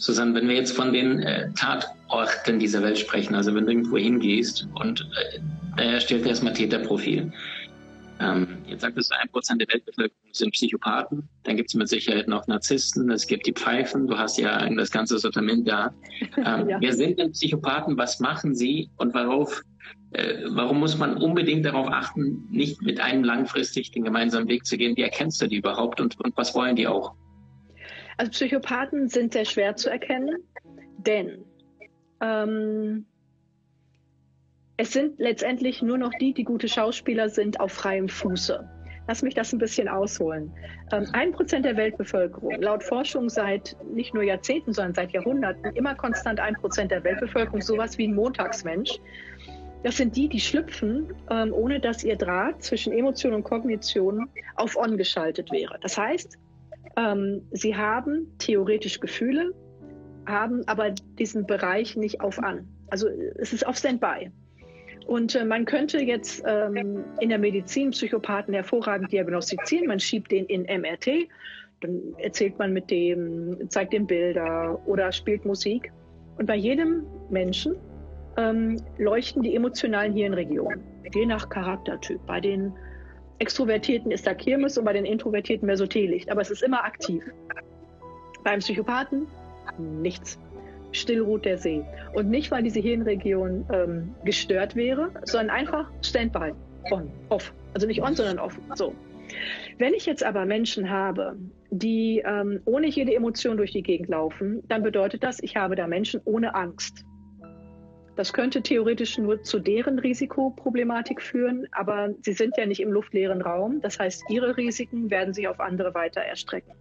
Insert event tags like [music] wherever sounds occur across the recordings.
Susanne, wenn wir jetzt von den äh, Tatorten dieser Welt sprechen, also wenn du irgendwo hingehst und äh, er stellt erstmal Täterprofil. Ähm, jetzt sagtest du, ein Prozent der Weltbevölkerung sind Psychopathen. Dann gibt es mit Sicherheit noch Narzissten, es gibt die Pfeifen, du hast ja das ganze Sortiment da. [laughs] Ähm, ja. Wer sind denn Psychopathen? Was machen sie und worauf, äh, warum muss man unbedingt darauf achten, nicht mit einem langfristig den gemeinsamen Weg zu gehen? Wie erkennst du die überhaupt und, und was wollen die auch? Also Psychopathen sind sehr schwer zu erkennen, denn ähm, es sind letztendlich nur noch die, die gute Schauspieler sind, auf freiem Fuße. Lass mich das ein bisschen ausholen. Ähm, ein Prozent der Weltbevölkerung, laut Forschung seit nicht nur Jahrzehnten, sondern seit Jahrhunderten, immer konstant ein Prozent der Weltbevölkerung, sowas wie ein Montagsmensch. Das sind die, die schlüpfen, ähm, ohne dass ihr Draht zwischen Emotion und Kognition auf On geschaltet wäre. Das heißt, ähm, sie haben theoretisch Gefühle, haben aber diesen Bereich nicht auf an. Also es ist auf Standby. Und äh, man könnte jetzt ähm, in der Medizin Psychopathen hervorragend diagnostizieren. Man schiebt den in MRT, dann erzählt man mit dem, zeigt dem Bilder oder spielt Musik. Und bei jedem Menschen ähm, leuchten die emotionalen Hirnregionen, je nach Charaktertyp. Bei den Extrovertierten ist da Kirmes und bei den Introvertierten mehr so Teelicht. Aber es ist immer aktiv. Beim Psychopathen nichts. Still ruht der See. Und nicht, weil diese Hirnregion ähm, gestört wäre, sondern einfach Standby. On, off. Also nicht on, sondern off. So. Wenn ich jetzt aber Menschen habe, die ähm, ohne jede Emotion durch die Gegend laufen, dann bedeutet das, ich habe da Menschen ohne Angst. Das könnte theoretisch nur zu deren Risikoproblematik führen, aber sie sind ja nicht im luftleeren Raum. Das heißt, ihre Risiken werden sich auf andere weiter erstrecken.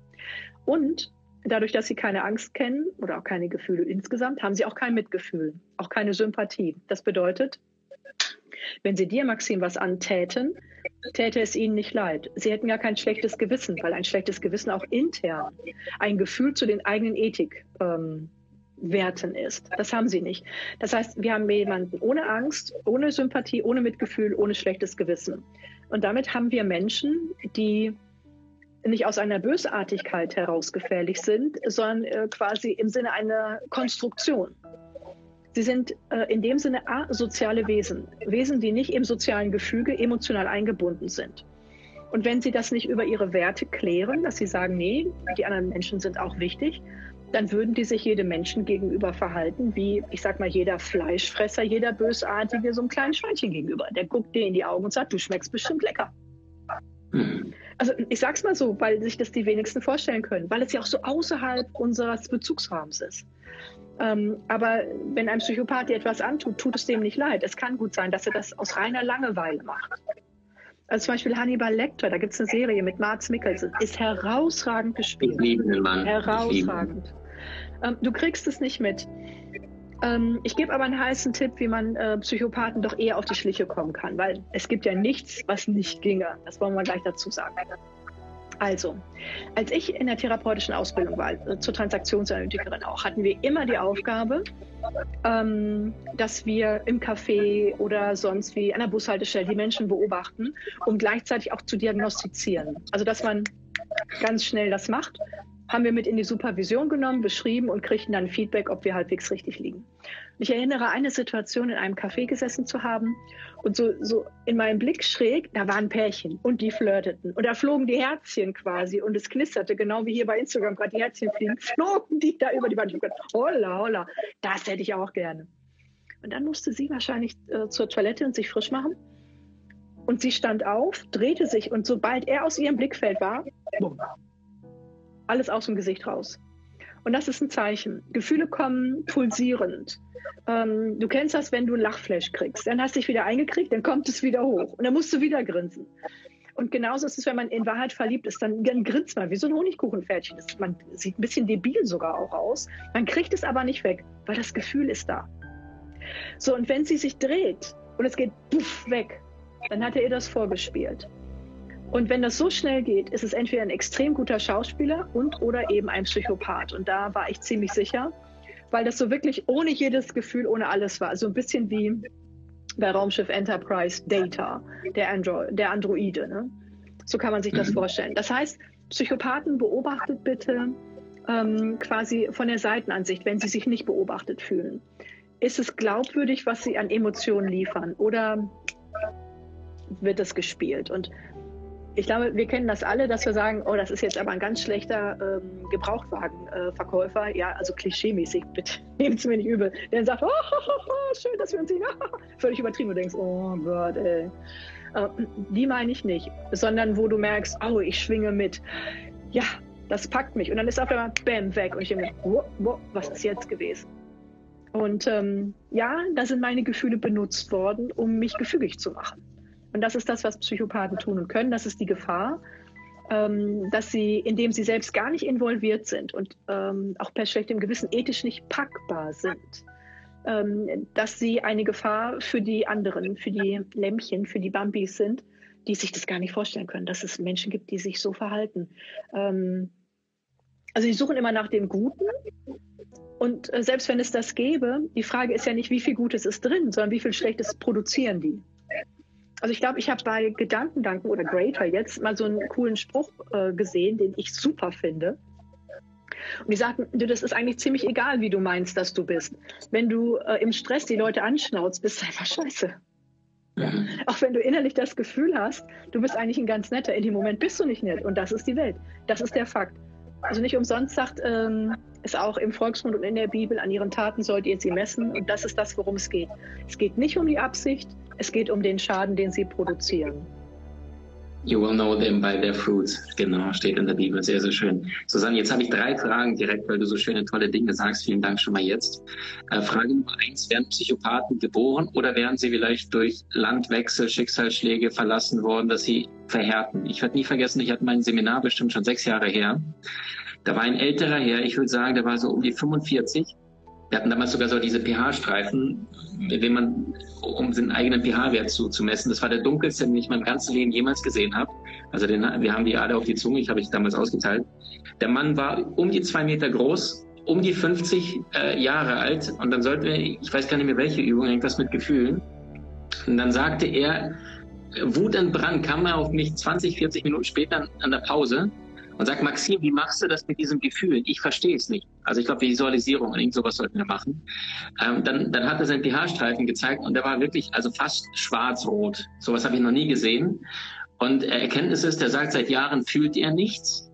Und dadurch, dass sie keine Angst kennen oder auch keine Gefühle insgesamt, haben sie auch kein Mitgefühl, auch keine Sympathie. Das bedeutet, wenn sie dir, Maxim, was antäten, täte es ihnen nicht leid. Sie hätten ja kein schlechtes Gewissen, weil ein schlechtes Gewissen auch intern ein Gefühl zu den eigenen Ethik ähm, Werten ist. Das haben sie nicht. Das heißt, wir haben jemanden ohne Angst, ohne Sympathie, ohne Mitgefühl, ohne schlechtes Gewissen. Und damit haben wir Menschen, die nicht aus einer Bösartigkeit heraus gefährlich sind, sondern äh, quasi im Sinne einer Konstruktion. Sie sind äh, in dem Sinne asoziale Wesen, Wesen, die nicht im sozialen Gefüge emotional eingebunden sind. Und wenn sie das nicht über ihre Werte klären, dass sie sagen, nee, die anderen Menschen sind auch wichtig, dann würden die sich jedem Menschen gegenüber verhalten, wie, ich sag mal, jeder Fleischfresser, jeder Bösartige so einem kleinen Schweinchen gegenüber. Der guckt dir in die Augen und sagt, du schmeckst bestimmt lecker. Mhm. Also ich sag's mal so, weil sich das die wenigsten vorstellen können, weil es ja auch so außerhalb unseres Bezugsrahmens ist. Ähm, aber wenn ein Psychopath etwas antut, tut es dem nicht leid. Es kann gut sein, dass er das aus reiner Langeweile macht. Also zum Beispiel Hannibal Lecter, da gibt es eine Serie mit Mads Mikkelsen, ist herausragend gespielt. Ich liebe den Mann. Herausragend. Ähm, du kriegst es nicht mit. Ähm, ich gebe aber einen heißen Tipp, wie man äh, Psychopathen doch eher auf die Schliche kommen kann, weil es gibt ja nichts, was nicht ginge. Das wollen wir gleich dazu sagen. Also, als ich in der therapeutischen Ausbildung war, äh, zur Transaktionsanalytikerin auch, hatten wir immer die Aufgabe, ähm, dass wir im Café oder sonst wie an der Bushaltestelle die Menschen beobachten, um gleichzeitig auch zu diagnostizieren. Also, dass man ganz schnell das macht haben wir mit in die Supervision genommen, beschrieben und kriegten dann Feedback, ob wir halbwegs richtig liegen. Ich erinnere eine Situation, in einem Café gesessen zu haben und so, so in meinem Blick schräg, da waren Pärchen und die flirteten und da flogen die Herzchen quasi und es knisterte, genau wie hier bei Instagram gerade die Herzchen fliegen, [laughs] flogen die da über die Wand. Holla, holla, das hätte ich auch gerne. Und dann musste sie wahrscheinlich äh, zur Toilette und sich frisch machen. Und sie stand auf, drehte sich und sobald er aus ihrem Blickfeld war, bumm, alles aus dem Gesicht raus. Und das ist ein Zeichen. Gefühle kommen pulsierend. Ähm, du kennst das, wenn du ein Lachflash kriegst. Dann hast du dich wieder eingekriegt, dann kommt es wieder hoch. Und dann musst du wieder grinsen. Und genauso ist es, wenn man in Wahrheit verliebt ist, dann, dann grinst man wie so ein Honigkuchenpferdchen. Das, man sieht ein bisschen debil sogar auch aus. Man kriegt es aber nicht weg, weil das Gefühl ist da. So, und wenn sie sich dreht und es geht puff weg, dann hat er ihr das vorgespielt. Und wenn das so schnell geht, ist es entweder ein extrem guter Schauspieler und oder eben ein Psychopath. Und da war ich ziemlich sicher, weil das so wirklich ohne jedes Gefühl, ohne alles war. So ein bisschen wie bei Raumschiff Enterprise Data, der, Andro der Androide. Ne? So kann man sich das mhm. vorstellen. Das heißt, Psychopathen beobachtet bitte ähm, quasi von der Seitenansicht, wenn sie sich nicht beobachtet fühlen. Ist es glaubwürdig, was sie an Emotionen liefern oder wird das gespielt? Und ich glaube, wir kennen das alle, dass wir sagen, oh, das ist jetzt aber ein ganz schlechter ähm, Gebrauchtwagenverkäufer. ja, also klischeemäßig, bitte [laughs] nehmt es mir nicht übel. Der sagt, oh, [laughs] schön, dass wir uns sehen. [laughs] Völlig übertrieben. Du denkst, oh Gott, ey. Äh, die meine ich nicht, sondern wo du merkst, oh, ich schwinge mit. Ja, das packt mich. Und dann ist auf einmal, bam, weg. Und ich denke, wow, wow, was ist jetzt gewesen? Und ähm, ja, da sind meine Gefühle benutzt worden, um mich gefügig zu machen. Und das ist das, was Psychopathen tun und können. Das ist die Gefahr, ähm, dass sie, indem sie selbst gar nicht involviert sind und ähm, auch per schlechtem Gewissen ethisch nicht packbar sind, ähm, dass sie eine Gefahr für die anderen, für die Lämmchen, für die Bambis sind, die sich das gar nicht vorstellen können, dass es Menschen gibt, die sich so verhalten. Ähm, also sie suchen immer nach dem Guten. Und äh, selbst wenn es das gäbe, die Frage ist ja nicht, wie viel Gutes ist drin, sondern wie viel Schlechtes produzieren die. Also ich glaube, ich habe bei Gedankendanken oder Greater jetzt mal so einen coolen Spruch äh, gesehen, den ich super finde. Und die sagten, du, das ist eigentlich ziemlich egal, wie du meinst, dass du bist. Wenn du äh, im Stress die Leute anschnauzt, bist du einfach scheiße. Ja. Auch wenn du innerlich das Gefühl hast, du bist eigentlich ein ganz netter, in dem Moment bist du nicht nett. Und das ist die Welt. Das ist der Fakt. Also nicht umsonst sagt ähm, es auch im Volksmund und in der Bibel, an ihren Taten sollt ihr sie messen. Und das ist das, worum es geht. Es geht nicht um die Absicht, es geht um den Schaden, den sie produzieren. You will know them by their fruits. Genau, steht in der Bibel. Sehr, sehr schön. Susanne, jetzt habe ich drei Fragen direkt, weil du so schöne, tolle Dinge sagst. Vielen Dank schon mal jetzt. Äh, Frage Nummer eins. Werden Psychopathen geboren oder werden sie vielleicht durch Landwechsel, Schicksalsschläge verlassen worden, dass sie verhärten? Ich werde nie vergessen, ich hatte mein Seminar bestimmt schon sechs Jahre her. Da war ein älterer Herr, ich würde sagen, der war so um die 45 wir hatten damals sogar so diese pH-Streifen, denen man, um seinen eigenen pH-Wert zu, zu messen. Das war der dunkelste, den ich in meinem ganzen Leben jemals gesehen habe. Also den, wir haben die alle auf die Zunge, ich habe ich damals ausgeteilt. Der Mann war um die zwei Meter groß, um die 50 äh, Jahre alt und dann sollten wir, ich weiß gar nicht mehr welche Übung, irgendwas mit Gefühlen. Und dann sagte er, Wut und Brand kam er auf mich 20, 40 Minuten später an der Pause und sagt, Maxim, wie machst du das mit diesem Gefühl? Ich verstehe es nicht. Also ich glaube, Visualisierung und irgend sowas sollten wir machen. Ähm, dann, dann hat er seinen pH-Streifen gezeigt und der war wirklich also fast schwarz-rot. Sowas habe ich noch nie gesehen. Und Erkenntnis ist, der sagt, seit Jahren fühlt er nichts.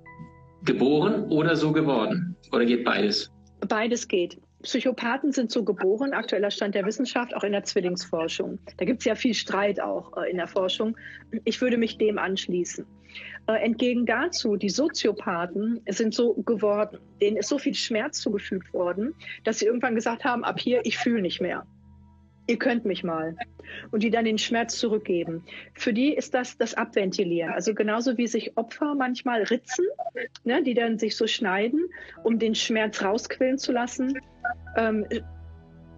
Geboren oder so geworden? Oder geht beides? Beides geht. Psychopathen sind so geboren, aktueller Stand der Wissenschaft, auch in der Zwillingsforschung. Da gibt es ja viel Streit auch äh, in der Forschung. Ich würde mich dem anschließen. Äh, entgegen dazu, die Soziopathen sind so geworden, denen ist so viel Schmerz zugefügt worden, dass sie irgendwann gesagt haben, ab hier, ich fühle nicht mehr. Ihr könnt mich mal. Und die dann den Schmerz zurückgeben. Für die ist das das Abventilieren. Also genauso wie sich Opfer manchmal ritzen, ne, die dann sich so schneiden, um den Schmerz rausquillen zu lassen, ähm,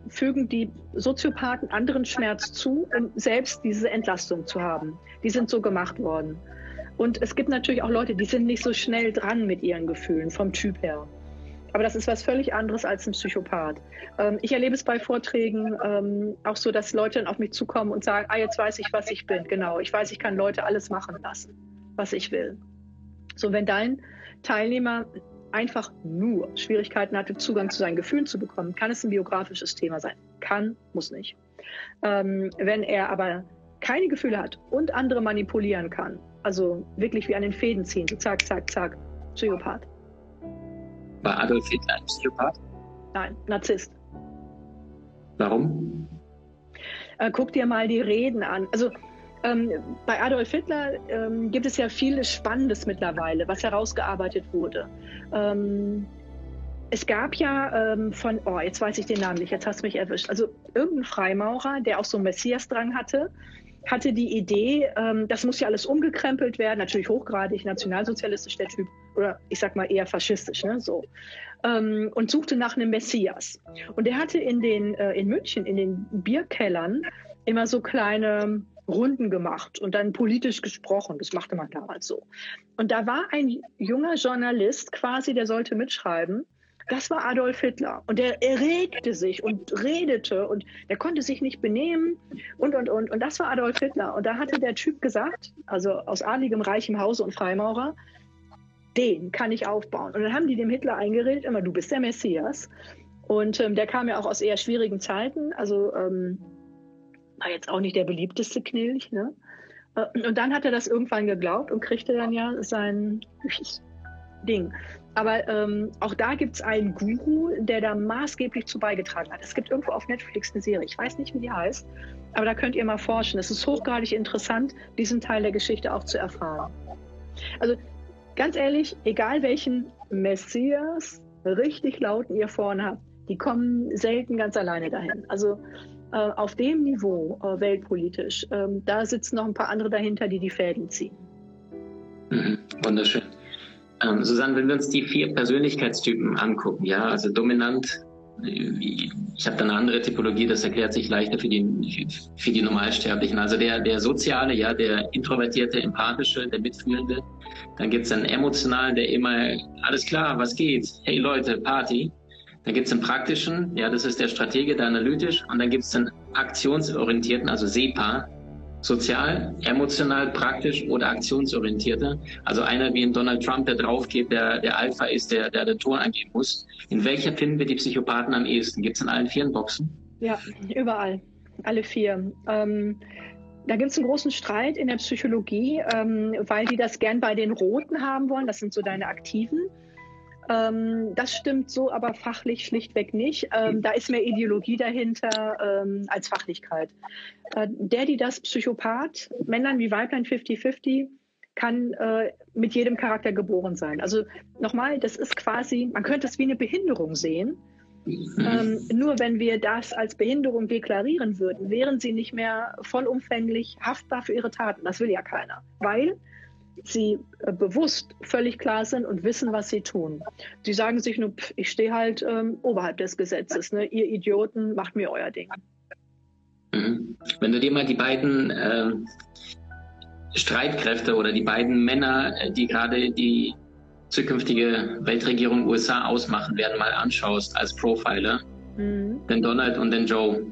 fügen die Soziopathen anderen Schmerz zu, um selbst diese Entlastung zu haben. Die sind so gemacht worden. Und es gibt natürlich auch Leute, die sind nicht so schnell dran mit ihren Gefühlen vom Typ her. Aber das ist was völlig anderes als ein Psychopath. Ähm, ich erlebe es bei Vorträgen ähm, auch so, dass Leute dann auf mich zukommen und sagen, ah, jetzt weiß ich, was ich bin. Genau, ich weiß, ich kann Leute alles machen lassen, was ich will. So, wenn dein Teilnehmer einfach nur Schwierigkeiten hatte, Zugang zu seinen Gefühlen zu bekommen, kann es ein biografisches Thema sein. Kann, muss nicht. Ähm, wenn er aber keine Gefühle hat und andere manipulieren kann, also wirklich wie an den Fäden ziehen. So zack, zack, zack. Psychopath. War Adolf Hitler ein Psychopath? Nein, Narzisst. Warum? Äh, guck dir mal die Reden an. Also ähm, bei Adolf Hitler ähm, gibt es ja vieles Spannendes mittlerweile, was herausgearbeitet wurde. Ähm, es gab ja ähm, von, oh, jetzt weiß ich den Namen nicht, jetzt hast du mich erwischt. Also irgendein Freimaurer, der auch so einen Messias-Drang hatte, hatte die Idee, ähm, das muss ja alles umgekrempelt werden, natürlich hochgradig nationalsozialistisch der Typ oder ich sag mal eher faschistisch, ne, so ähm, und suchte nach einem Messias. Und er hatte in den äh, in München in den Bierkellern immer so kleine Runden gemacht und dann politisch gesprochen. Das machte man damals so. Und da war ein junger Journalist quasi, der sollte mitschreiben. Das war Adolf Hitler. Und der erregte sich und redete und der konnte sich nicht benehmen und, und, und. Und das war Adolf Hitler. Und da hatte der Typ gesagt, also aus adligem, reichem Hause und Freimaurer, den kann ich aufbauen. Und dann haben die dem Hitler eingeredet, immer, du bist der Messias. Und ähm, der kam ja auch aus eher schwierigen Zeiten. Also ähm, war jetzt auch nicht der beliebteste Knilch. Ne? Äh, und dann hat er das irgendwann geglaubt und kriegte dann ja sein Ding. Aber ähm, auch da gibt es einen Guru, der da maßgeblich zu beigetragen hat. Es gibt irgendwo auf Netflix eine Serie, ich weiß nicht, wie die heißt, aber da könnt ihr mal forschen. Es ist hochgradig interessant, diesen Teil der Geschichte auch zu erfahren. Also ganz ehrlich, egal welchen Messias richtig lauten ihr vorne habt, die kommen selten ganz alleine dahin. Also äh, auf dem Niveau äh, weltpolitisch, äh, da sitzen noch ein paar andere dahinter, die die Fäden ziehen. Mhm, wunderschön. Ähm, Susanne, wenn wir uns die vier Persönlichkeitstypen angucken, ja, also dominant, ich habe da eine andere Typologie, das erklärt sich leichter für die, für die Normalsterblichen. Also der, der soziale, ja, der introvertierte, empathische, der mitfühlende. Dann gibt es einen emotionalen, der immer, alles klar, was geht? Hey Leute, Party. Dann gibt es den praktischen, ja, das ist der Stratege, der analytisch. Und dann gibt es den aktionsorientierten, also SEPA, sozial, emotional, praktisch oder aktionsorientierter. Also einer wie ein Donald Trump, der draufgeht, der, der Alpha ist, der, der den Ton angeben muss. In welcher finden wir die Psychopathen am ehesten? Gibt es in allen vier Boxen? Ja, überall. Alle vier. Ähm, da gibt es einen großen Streit in der Psychologie, ähm, weil die das gern bei den Roten haben wollen. Das sind so deine Aktiven. Ähm, das stimmt so aber fachlich schlichtweg nicht. Ähm, da ist mehr Ideologie dahinter ähm, als Fachlichkeit. Äh, der, die das Psychopath, Männern wie Weiblein 50-50, kann äh, mit jedem Charakter geboren sein. Also nochmal, das ist quasi, man könnte es wie eine Behinderung sehen. Ähm, nur wenn wir das als Behinderung deklarieren würden, wären sie nicht mehr vollumfänglich haftbar für ihre Taten. Das will ja keiner. Weil sie äh, bewusst völlig klar sind und wissen, was sie tun. Sie sagen sich nur, pff, ich stehe halt ähm, oberhalb des Gesetzes. Ne? Ihr Idioten, macht mir euer Ding. Mhm. Wenn du dir mal die beiden äh, Streitkräfte oder die beiden Männer, äh, die gerade die zukünftige Weltregierung USA ausmachen werden, mal anschaust als Profiler, mhm. den Donald und den Joe,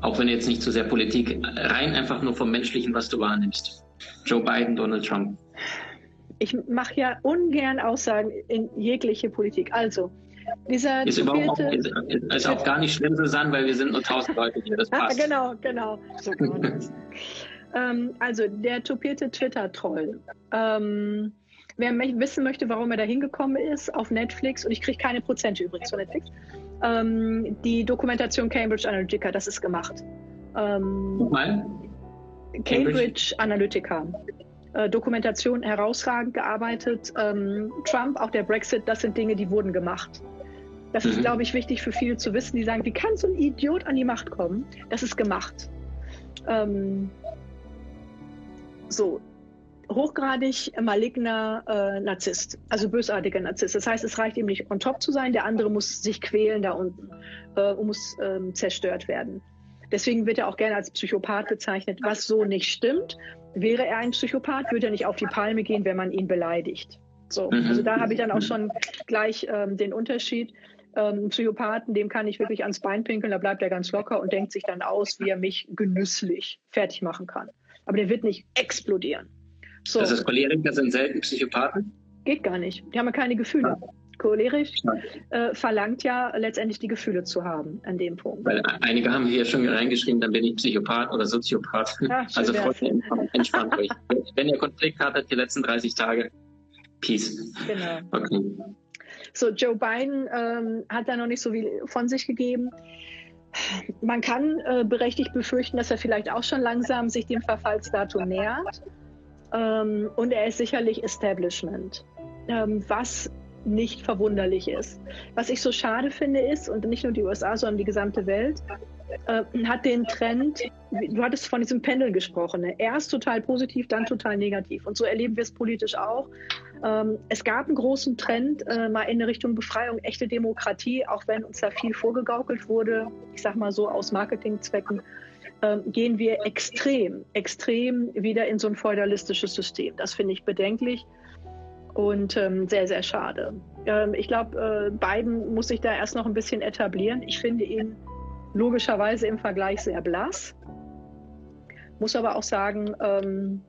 auch wenn jetzt nicht zu sehr Politik, rein einfach nur vom Menschlichen, was du wahrnimmst. Joe Biden, Donald Trump? Ich mache ja ungern Aussagen in jegliche Politik. Also, dieser ist, überhaupt, ist, ist auch gar nicht schlimm, Susanne, weil wir sind nur tausend Leute hier. Das passt. genau, genau. So [laughs] ähm, also, der topierte Twitter-Troll. Ähm, wer wissen möchte, warum er da hingekommen ist, auf Netflix, und ich kriege keine Prozente übrigens von Netflix, ähm, die Dokumentation Cambridge Analytica, das ist gemacht. Ähm, Nochmal? Cambridge Analytica. Äh, Dokumentation herausragend gearbeitet. Ähm, Trump, auch der Brexit, das sind Dinge, die wurden gemacht. Das mhm. ist, glaube ich, wichtig für viele zu wissen, die sagen, wie kann so ein Idiot an die Macht kommen? Das ist gemacht. Ähm, so, hochgradig maligner äh, Narzisst, also bösartiger Narzisst. Das heißt, es reicht ihm nicht on top zu sein, der andere muss sich quälen da unten äh, und muss ähm, zerstört werden. Deswegen wird er auch gerne als Psychopath bezeichnet, was so nicht stimmt. Wäre er ein Psychopath, würde er nicht auf die Palme gehen, wenn man ihn beleidigt. So, mhm. also da habe ich dann auch schon gleich ähm, den Unterschied. Ähm, Psychopathen, dem kann ich wirklich ans Bein pinkeln, da bleibt er ganz locker und denkt sich dann aus, wie er mich genüsslich fertig machen kann. Aber der wird nicht explodieren. So. Das heißt, Choleriker sind selten Psychopathen? Geht gar nicht. Die haben ja keine Gefühle. Ja cholerisch äh, verlangt ja letztendlich die Gefühle zu haben an dem Punkt. Weil einige haben hier schon reingeschrieben, dann bin ich Psychopath oder Soziopath. Ach, also Freunde, entspannt euch. Wenn ihr Konflikt hattet die letzten 30 Tage, Peace. Genau. Okay. So, Joe Biden ähm, hat da noch nicht so viel von sich gegeben. Man kann äh, berechtigt befürchten, dass er vielleicht auch schon langsam sich dem Verfallsdatum nähert. Ähm, und er ist sicherlich Establishment. Ähm, was nicht verwunderlich ist. Was ich so schade finde ist, und nicht nur die USA, sondern die gesamte Welt, äh, hat den Trend, du hattest von diesem Pendeln gesprochen, ne? erst total positiv, dann total negativ. Und so erleben wir es politisch auch. Ähm, es gab einen großen Trend äh, mal in Richtung Befreiung, echte Demokratie, auch wenn uns da viel vorgegaukelt wurde. Ich sage mal so aus Marketingzwecken ähm, gehen wir extrem, extrem wieder in so ein feudalistisches System. Das finde ich bedenklich und ähm, sehr, sehr schade. Ähm, ich glaube, äh, Biden muss sich da erst noch ein bisschen etablieren. Ich finde ihn logischerweise im Vergleich sehr blass. Muss aber auch sagen, ähm,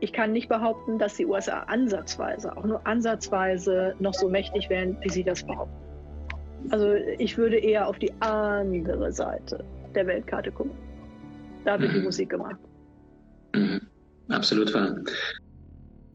ich kann nicht behaupten, dass die USA ansatzweise, auch nur ansatzweise noch so mächtig wären, wie sie das behaupten. Also ich würde eher auf die andere Seite der Weltkarte gucken. Da wird mhm. die Musik gemacht. Mhm. Absolut wahr.